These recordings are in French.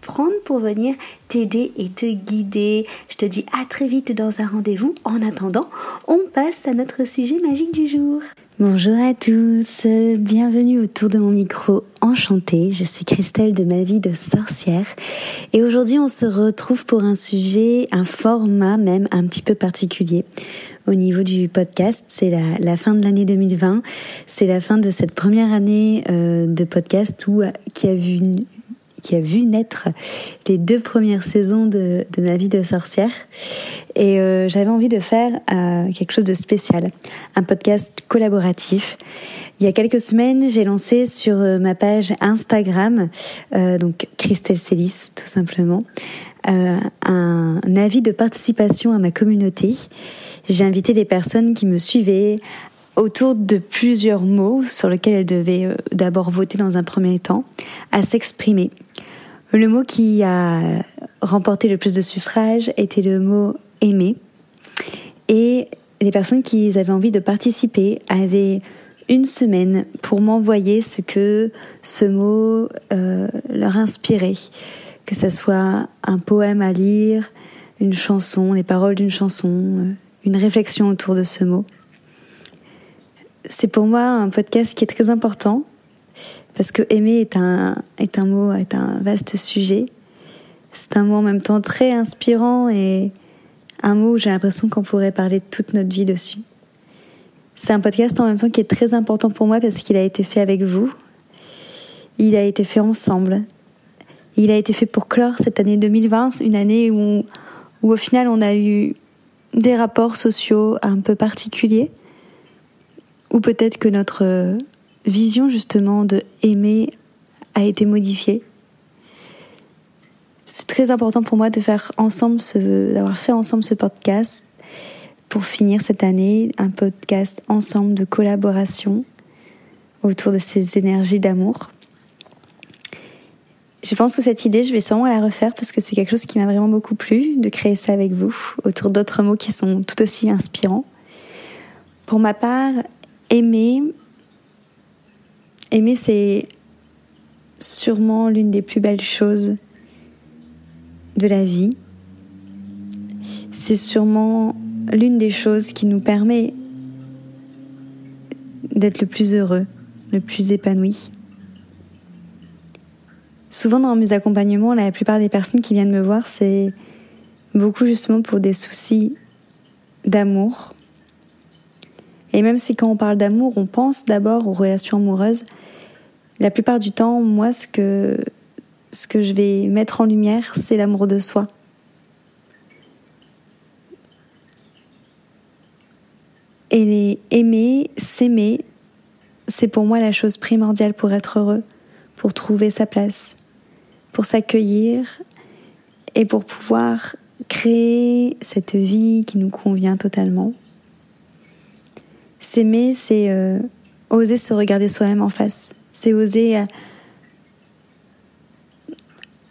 prendre pour venir t'aider et te guider. Je te dis à très vite dans un rendez-vous. En attendant, on passe à notre sujet magique du jour. Bonjour à tous, bienvenue autour de mon micro enchantée. Je suis Christelle de ma vie de sorcière et aujourd'hui on se retrouve pour un sujet, un format même un petit peu particulier au niveau du podcast. C'est la, fin de l'année 2020. C'est la fin de cette première année euh, de podcast où, qui a vu une, qui a vu naître les deux premières saisons de, ma vie de sorcière. Et euh, j'avais envie de faire euh, quelque chose de spécial, un podcast collaboratif. Il y a quelques semaines, j'ai lancé sur euh, ma page Instagram, donc Christelle Célis tout simplement, un avis de participation à ma communauté. J'ai invité les personnes qui me suivaient autour de plusieurs mots sur lesquels elles devaient d'abord voter dans un premier temps, à s'exprimer. Le mot qui a remporté le plus de suffrages était le mot aimer. Et les personnes qui avaient envie de participer avaient une semaine pour m'envoyer ce que ce mot euh, leur inspirait. Que ce soit un poème à lire, une chanson, les paroles d'une chanson, euh, une réflexion autour de ce mot. C'est pour moi un podcast qui est très important parce que aimer est un, est un mot, est un vaste sujet. C'est un mot en même temps très inspirant et un mot où j'ai l'impression qu'on pourrait parler toute notre vie dessus. C'est un podcast en même temps qui est très important pour moi parce qu'il a été fait avec vous. Il a été fait ensemble. Il a été fait pour clore cette année 2020, une année où, où au final on a eu des rapports sociaux un peu particuliers. Ou peut-être que notre vision justement de aimer a été modifiée. C'est très important pour moi de faire ensemble d'avoir fait ensemble ce podcast pour finir cette année, un podcast ensemble de collaboration autour de ces énergies d'amour. Je pense que cette idée, je vais sûrement la refaire parce que c'est quelque chose qui m'a vraiment beaucoup plu de créer ça avec vous, autour d'autres mots qui sont tout aussi inspirants. Pour ma part, aimer, Aimer, c'est sûrement l'une des plus belles choses de la vie. C'est sûrement l'une des choses qui nous permet d'être le plus heureux, le plus épanoui. Souvent dans mes accompagnements, la plupart des personnes qui viennent me voir, c'est beaucoup justement pour des soucis d'amour. Et même si quand on parle d'amour, on pense d'abord aux relations amoureuses, la plupart du temps, moi, ce que, ce que je vais mettre en lumière, c'est l'amour de soi. Et aimer, s'aimer, c'est pour moi la chose primordiale pour être heureux, pour trouver sa place, pour s'accueillir et pour pouvoir créer cette vie qui nous convient totalement. S'aimer, c'est euh, oser se regarder soi-même en face. C'est oser euh,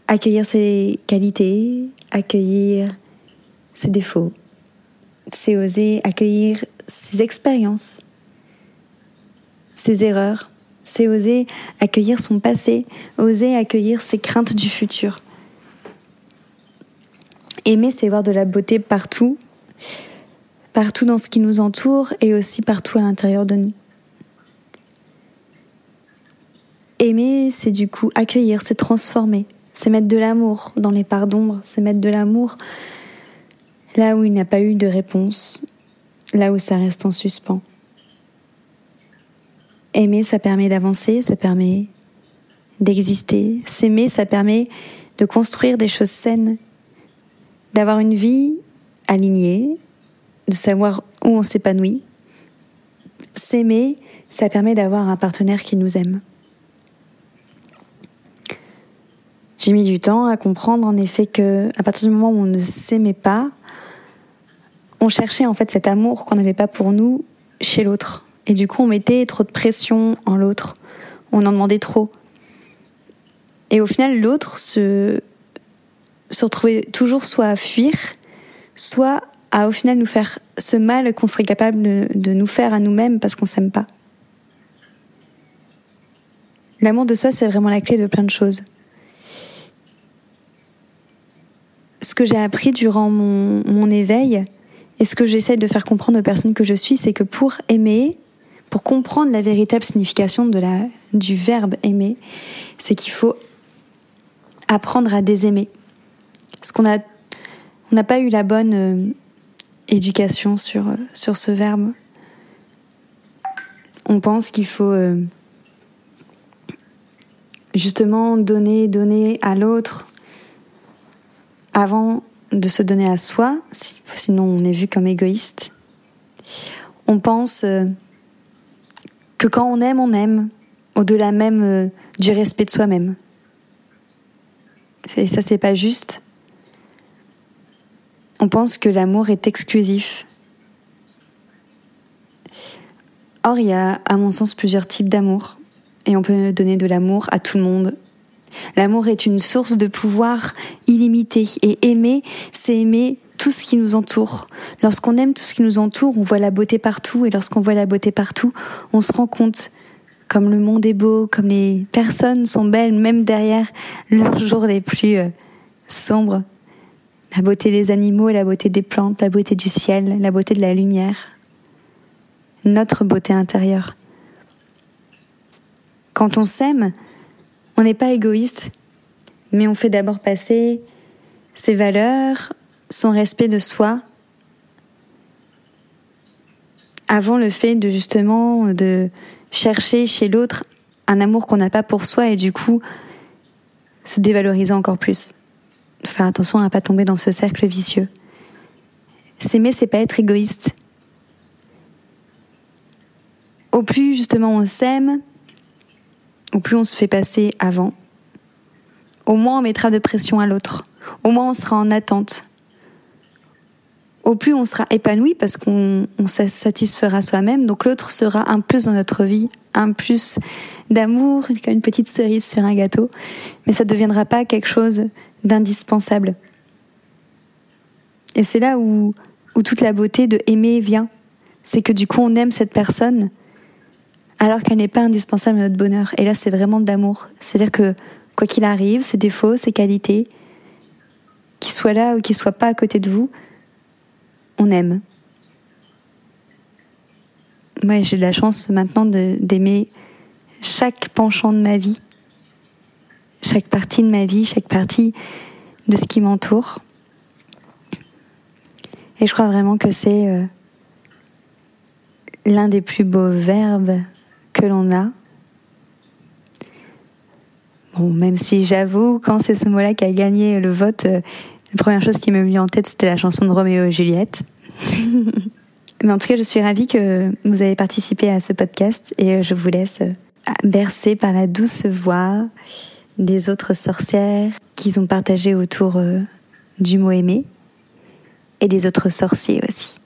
accueillir ses qualités, accueillir ses défauts. C'est oser accueillir ses expériences, ses erreurs. C'est oser accueillir son passé, oser accueillir ses craintes du futur. Aimer, c'est voir de la beauté partout, partout dans ce qui nous entoure et aussi partout à l'intérieur de nous. Aimer, c'est du coup accueillir, c'est transformer, c'est mettre de l'amour dans les parts d'ombre, c'est mettre de l'amour là où il n'y a pas eu de réponse, là où ça reste en suspens. Aimer, ça permet d'avancer, ça permet d'exister. S'aimer, ça permet de construire des choses saines, d'avoir une vie alignée, de savoir où on s'épanouit. S'aimer, ça permet d'avoir un partenaire qui nous aime. J'ai mis du temps à comprendre en effet que à partir du moment où on ne s'aimait pas, on cherchait en fait cet amour qu'on n'avait pas pour nous chez l'autre. Et du coup, on mettait trop de pression en l'autre. On en demandait trop. Et au final, l'autre se, retrouvait toujours soit à fuir, soit à au final nous faire ce mal qu'on serait capable de, de nous faire à nous-mêmes parce qu'on s'aime pas. L'amour de soi, c'est vraiment la clé de plein de choses. Ce que j'ai appris durant mon, éveil et ce que j'essaie de faire comprendre aux personnes que je suis, c'est que pour aimer, pour comprendre la véritable signification de la, du verbe aimer, c'est qu'il faut apprendre à désaimer. Parce qu'on a, on n'a pas eu la bonne euh, éducation sur, euh, sur ce verbe. On pense qu'il faut euh, justement donner, donner à l'autre avant de se donner à soi, sinon on est vu comme égoïste. On pense que quand on aime, on aime, au-delà même du respect de soi-même. Et ça, c'est pas juste. On pense que l'amour est exclusif. Or, il y a, à mon sens, plusieurs types d'amour. Et on peut donner de l'amour à tout le monde. L'amour est une source de pouvoir illimité. Et aimer, c'est aimer tout ce qui nous entoure. Lorsqu'on aime tout ce qui nous entoure, on voit la beauté partout. Et lorsqu'on voit la beauté partout, on se rend compte comme le monde est beau, comme les personnes sont belles, même derrière leurs jours les plus euh, sombres. La beauté des animaux, la beauté des plantes, la beauté du ciel, la beauté de la lumière. Notre beauté intérieure. Quand on s'aime, on n'est pas égoïste, mais on fait d'abord passer ses valeurs, son respect de soi, avant le fait de justement de chercher chez l'autre un amour qu'on n'a pas pour soi et du coup se dévaloriser encore plus. Faire attention à ne pas tomber dans ce cercle vicieux. S'aimer, c'est pas être égoïste. Au plus justement on s'aime, au plus on se fait passer avant, au moins on mettra de pression à l'autre, au moins on sera en attente, au plus on sera épanoui parce qu'on se satisfera soi-même. Donc l'autre sera un plus dans notre vie, un plus d'amour, une petite cerise sur un gâteau. Mais ça ne deviendra pas quelque chose d'indispensable. Et c'est là où, où toute la beauté de aimer vient. C'est que du coup on aime cette personne alors qu'elle n'est pas indispensable à notre bonheur. Et là c'est vraiment de l'amour. C'est-à-dire que quoi qu'il arrive, ses défauts, ses qualités, qu'il soit là ou qu'il soit pas à côté de vous, on aime. Moi, j'ai de la chance maintenant d'aimer chaque penchant de ma vie, chaque partie de ma vie, chaque partie de ce qui m'entoure. Et je crois vraiment que c'est euh, l'un des plus beaux verbes que l'on a. Bon, même si j'avoue, quand c'est ce mot-là qui a gagné le vote, euh, la première chose qui m'est venue en tête, c'était la chanson de Roméo et Juliette. Mais en tout cas, je suis ravie que vous avez participé à ce podcast et je vous laisse euh, bercer par la douce voix des autres sorcières qu'ils ont partagé autour euh, du mot aimé et des autres sorciers aussi.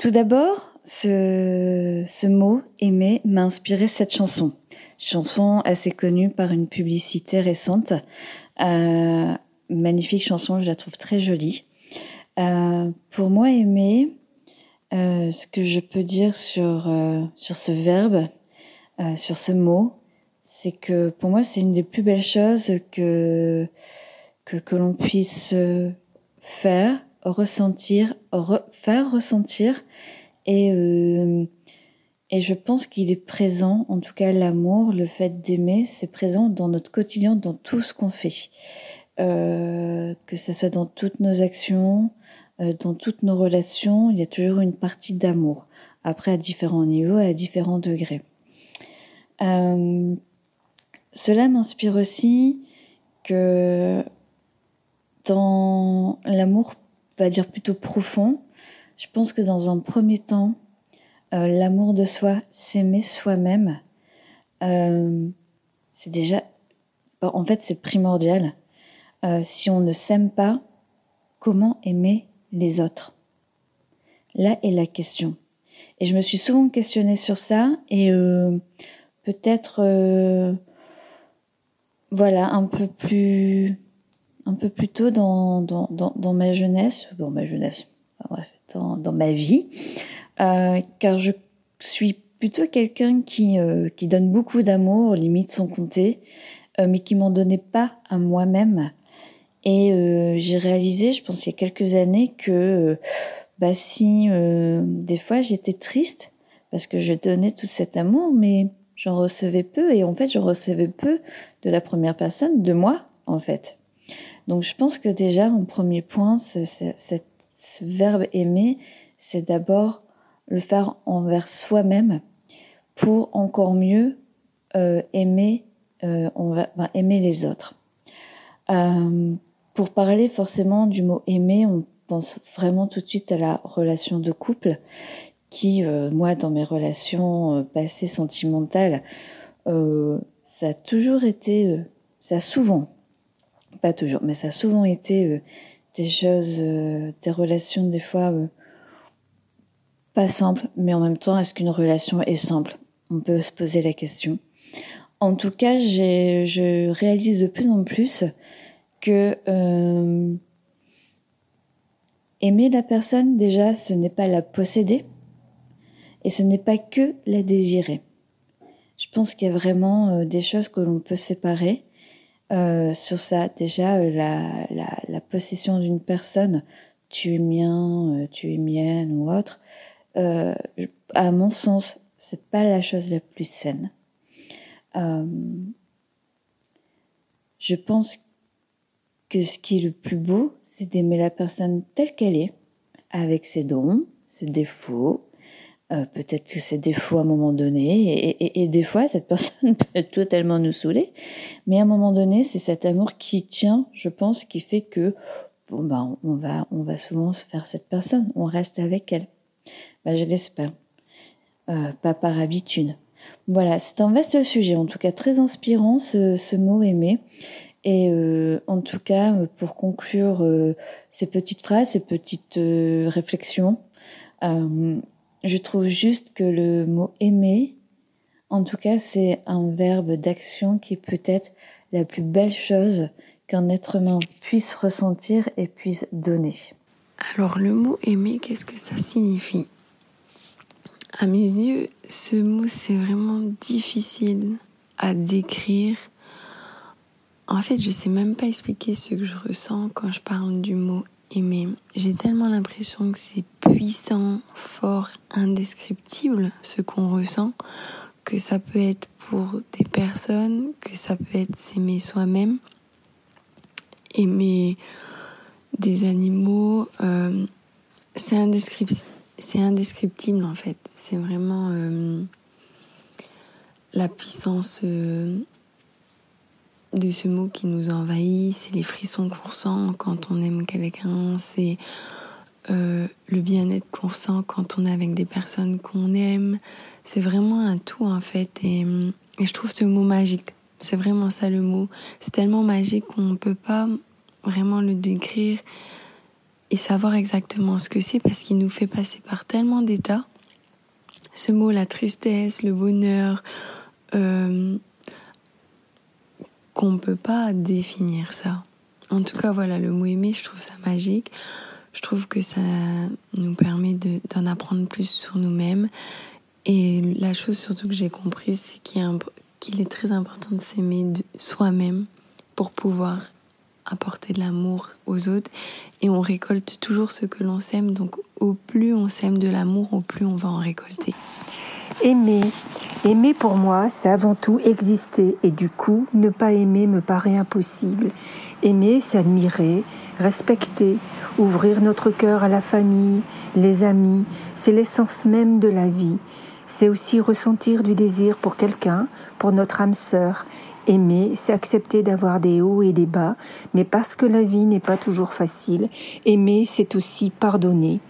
Tout d'abord, ce, mot aimer m'a inspiré cette chanson. Chanson assez connue par une publicité récente. Euh, magnifique chanson, je la trouve très jolie. Euh, pour moi, aimer, euh, ce que je peux dire sur, sur ce verbe, sur ce mot, c'est que pour moi, c'est une des plus belles choses que, que, que l'on puisse faire ressentir, faire ressentir et, euh, Et je pense qu'il est présent, en tout cas l'amour, le fait d'aimer, c'est présent dans notre quotidien, dans tout ce qu'on fait. Euh, que ce soit dans toutes nos actions, euh, dans toutes nos relations, il y a toujours une partie d'amour. Après, à différents niveaux à différents degrés. Cela m'inspire aussi que dans l'amour, va dire plutôt profond, je pense que dans un premier temps, euh, l'amour de soi, s'aimer soi-même, euh, c'est déjà, en fait, c'est primordial. Euh, si on ne s'aime pas, comment aimer les autres? Là est la question. Et je me suis souvent questionnée sur ça et peut-être, voilà, un peu plus, un peu plus tôt dans, dans, dans, ma jeunesse, bon, ma jeunesse, dans, dans ma vie, euh, car je suis plutôt quelqu'un qui, euh, qui donne beaucoup d'amour, limite sans compter, euh, mais qui m'en donnait pas à moi-même. Et j'ai réalisé, je pense il y a quelques années, que bah si des fois j'étais triste parce que je donnais tout cet amour, mais j'en recevais peu et en fait je recevais peu de la première personne, de moi en fait. Donc je pense que déjà en premier point, ce, verbe aimer, c'est d'abord le faire envers soi-même pour encore mieux euh, aimer, euh, va, aimer les autres. Euh, pour parler forcément du mot aimer, on pense vraiment tout de suite à la relation de couple qui, moi, dans mes relations passées sentimentales, ça a toujours été, ça a souvent, pas toujours, mais ça a souvent été des choses, des relations des fois pas simple, mais en même temps, est-ce qu'une relation est simple? On peut se poser la question. En tout cas, je réalise de plus en plus que euh, aimer la personne, déjà, ce n'est pas la posséder et ce n'est pas que la désirer. Je pense qu'il y a vraiment euh, des choses que l'on peut séparer euh, sur ça. Déjà, la, la possession d'une personne, tu es mien, tu es mienne ou autre, euh, à mon sens, c'est pas la chose la plus saine. Euh, je pense que ce qui est le plus beau, c'est d'aimer la personne telle qu'elle est, avec ses dons, ses défauts. Euh, peut-être que ses défauts à un moment donné, et, des fois, cette personne peut totalement nous saouler, mais à un moment donné, c'est cet amour qui tient, je pense, qui fait que bon ben, on va, on va souvent se faire cette personne, on reste avec elle. Bah, je l'espère. Euh, pas par habitude. Voilà, c'est un vaste sujet, en tout cas très inspirant ce, mot aimer. Et euh, en tout cas, pour conclure ces petites phrases, ces petites réflexions, je trouve juste que le mot aimer, en tout cas, c'est un verbe d'action qui peut être la plus belle chose qu'un être humain puisse ressentir et puisse donner. Alors le mot aimer, qu'est-ce que ça signifie? À mes yeux, ce mot, c'est vraiment difficile à décrire. En fait, je sais même pas expliquer ce que je ressens quand je parle du mot aimer. J'ai tellement l'impression que c'est puissant, fort, indescriptible ce qu'on ressent, que ça peut être pour des personnes, que ça peut être s'aimer soi-même, aimer des animaux. Euh, c'est indescriptible en fait. C'est vraiment euh, la puissance euh, de ce mot qui nous envahit. C'est les frissons qu'on ressent quand on aime quelqu'un. C'est le bien-être qu'on ressent quand on est avec des personnes qu'on aime. C'est vraiment un tout en fait. Et, et je trouve ce mot magique. C'est vraiment ça le mot. C'est tellement magique qu'on ne peut pas vraiment le décrire et savoir exactement ce que c'est parce qu'il nous fait passer par tellement d'états. Ce mot, la tristesse, le bonheur, euh, qu'on ne peut pas définir ça. En tout cas, voilà, le mot aimer, je trouve ça magique. Je trouve que ça nous permet d'en apprendre plus sur nous-mêmes. Et la chose surtout que j'ai comprise, c'est qu'il est très important de s'aimer soi-même pour pouvoir apporter de l'amour aux autres et on récolte toujours ce que l'on sème. Donc au plus on sème de l'amour, au plus on va en récolter. Aimer. Aimer pour moi, c'est avant tout exister et du coup, ne pas aimer me paraît impossible. Aimer, c'est admirer, respecter, ouvrir notre cœur à la famille, les amis, c'est l'essence même de la vie. C'est aussi ressentir du désir pour quelqu'un, pour notre âme sœur. Aimer, c'est accepter d'avoir des hauts et des bas, mais parce que la vie n'est pas toujours facile, aimer, c'est aussi pardonner.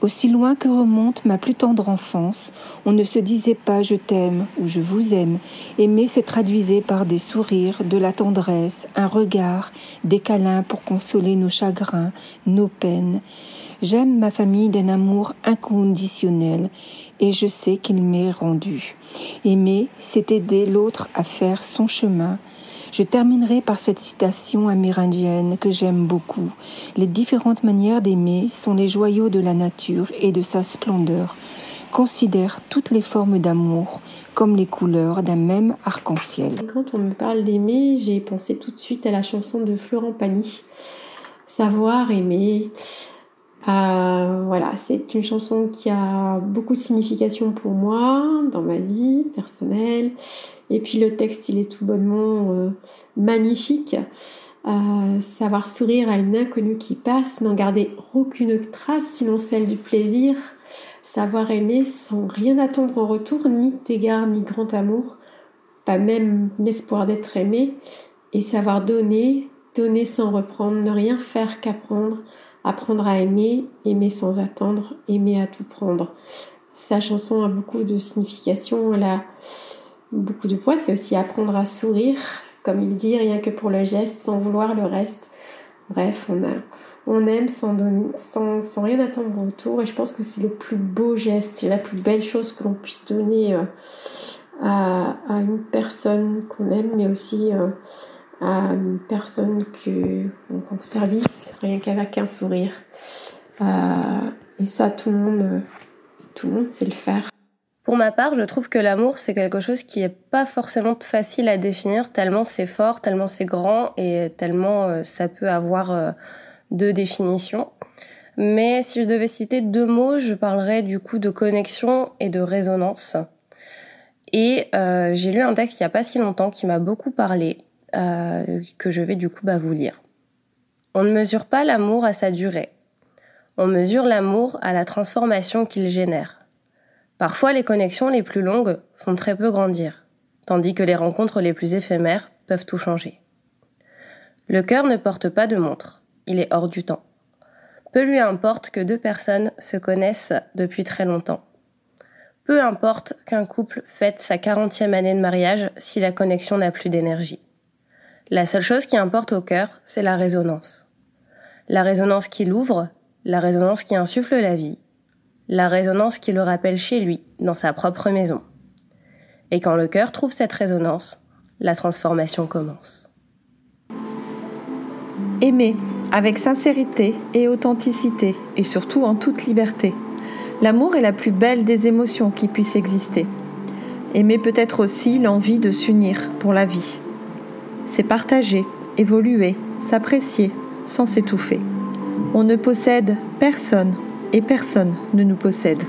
Aussi loin que remonte ma plus tendre enfance, on ne se disait pas je t'aime ou je vous aime. Aimer se traduisait par des sourires, de la tendresse, un regard, des câlins pour consoler nos chagrins, nos peines. J'aime ma famille d'un amour inconditionnel et je sais qu'il m'est rendu. Aimer, c'est aider l'autre à faire son chemin, je terminerai par cette citation amérindienne que j'aime beaucoup. Les différentes manières d'aimer sont les joyaux de la nature et de sa splendeur. Considère toutes les formes d'amour comme les couleurs d'un même arc-en-ciel. Quand on me parle d'aimer, j'ai pensé tout de suite à la chanson de Florent Pagny, Savoir aimer. Euh, voilà, c'est une chanson qui a beaucoup de signification pour moi dans ma vie personnelle. Et puis le texte, il est tout bonnement euh, magnifique. Euh, savoir sourire à une inconnue qui passe, n'en garder aucune trace, sinon celle du plaisir. Savoir aimer sans rien attendre en retour, ni égard ni grand amour, pas même l'espoir d'être aimé. Et savoir donner, donner sans reprendre, ne rien faire qu'apprendre, apprendre à aimer, aimer sans attendre, aimer à tout prendre. Sa chanson a beaucoup de signification. Elle a beaucoup de poids, c'est aussi apprendre à sourire, comme il dit, rien que pour le geste, sans vouloir le reste. Bref, on, a, on aime sans, sans, sans, rien attendre en retour et je pense que c'est le plus beau geste, c'est la plus belle chose que l'on puisse donner euh, à, une personne qu'on aime, mais aussi euh, à une personne qu'on service, rien qu'avec un sourire. Euh, et ça, tout le monde, tout le monde sait le faire. Pour ma part, je trouve que l'amour, c'est quelque chose qui n'est pas forcément facile à définir, tellement c'est fort, tellement c'est grand et tellement euh, ça peut avoir euh, deux définitions. Mais si je devais citer deux mots, je parlerais du coup de connexion et de résonance. Et euh, j'ai lu un texte il n'y a pas si longtemps qui m'a beaucoup parlé, que je vais du coup bah, vous lire. On ne mesure pas l'amour à sa durée. On mesure l'amour à la transformation qu'il génère. Parfois, les connexions les plus longues font très peu grandir, tandis que les rencontres les plus éphémères peuvent tout changer. Le cœur ne porte pas de montre, il est hors du temps. Peu lui importe que deux personnes se connaissent depuis très longtemps. Peu importe qu'un couple fête sa quarantième année de mariage si la connexion n'a plus d'énergie. La seule chose qui importe au cœur, c'est la résonance. La résonance qui l'ouvre, la résonance qui insuffle la vie, la résonance qui le rappelle chez lui, dans sa propre maison. Et quand le cœur trouve cette résonance, la transformation commence. Aimer avec sincérité et authenticité, et surtout en toute liberté. L'amour est la plus belle des émotions qui puissent exister. Aimer peut être aussi l'envie de s'unir pour la vie. C'est partager, évoluer, s'apprécier sans s'étouffer. On ne possède personne et personne ne nous possède.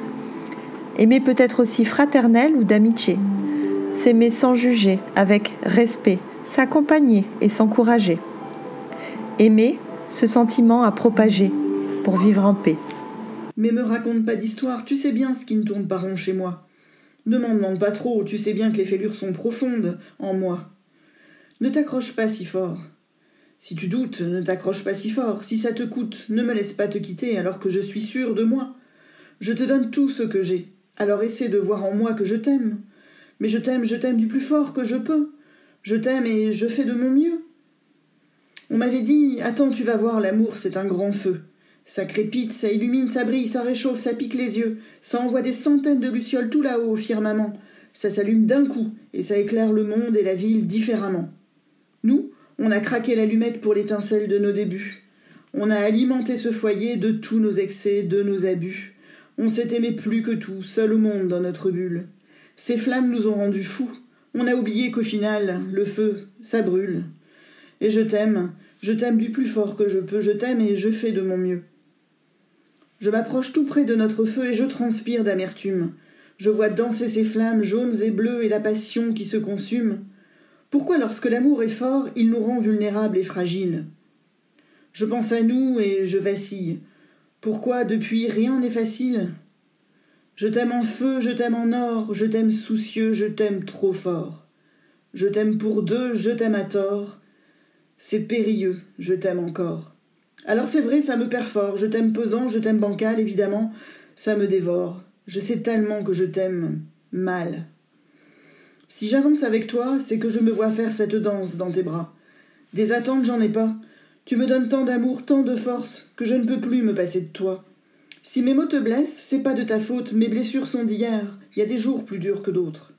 Aimer peut être aussi fraternel ou d'amitié. S'aimer sans juger, avec respect, s'accompagner et s'encourager. Aimer, ce sentiment à propager pour vivre en paix. Mais me raconte pas d'histoire, tu sais bien ce qui ne tourne pas rond chez moi. Ne m'en demande pas trop, tu sais bien que les fêlures sont profondes en moi. Ne t'accroche pas si fort. Si tu doutes, ne t'accroche pas si fort. Si ça te coûte, ne me laisse pas te quitter alors que je suis sûr de moi. Je te donne tout ce que j'ai. Alors essaie de voir en moi que je t'aime. Mais je t'aime, je t'aime du plus fort que je peux. Je t'aime et je fais de mon mieux. On m'avait dit Attends, tu vas voir, l'amour, c'est un grand feu. Ça crépite, ça illumine, ça brille, ça réchauffe, ça pique les yeux, ça envoie des centaines de lucioles tout là-haut au firmament. Ça s'allume d'un coup, et ça éclaire le monde et la ville différemment. Nous, on a craqué l'allumette pour l'étincelle de nos débuts. On a alimenté ce foyer de tous nos excès, de nos abus. On s'est aimé plus que tout, seul au monde dans notre bulle. Ces flammes nous ont rendus fous. On a oublié qu'au final, le feu, ça brûle. Et je t'aime, je t'aime du plus fort que je peux, je t'aime et je fais de mon mieux. Je m'approche tout près de notre feu et je transpire d'amertume. Je vois danser ces flammes jaunes et bleues et la passion qui se consume. Pourquoi, lorsque l'amour est fort, il nous rend vulnérables et fragiles? Je pense à nous et je vacille. Pourquoi, depuis, rien n'est facile? Je t'aime en feu, je t'aime en or, je t'aime soucieux, je t'aime trop fort. Je t'aime pour deux, je t'aime à tort. C'est périlleux, je t'aime encore. Alors c'est vrai, ça me perd fort, je t'aime pesant, je t'aime bancal, évidemment, ça me dévore. Je sais tellement que je t'aime mal. Si j'avance avec toi, c'est que je me vois faire cette danse dans tes bras. Des attentes, j'en ai pas. Tu me donnes tant d'amour, tant de force, que je ne peux plus me passer de toi. Si mes mots te blessent, c'est pas de ta faute, mes blessures sont d'hier, il y a des jours plus durs que d'autres.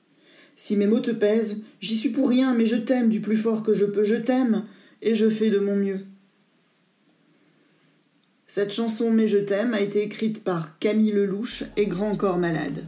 Si mes mots te pèsent, j'y suis pour rien, mais je t'aime du plus fort que je peux, je t'aime, et je fais de mon mieux. Cette chanson Mais je t'aime a été écrite par Camille Lelouch et Grand Corps Malade.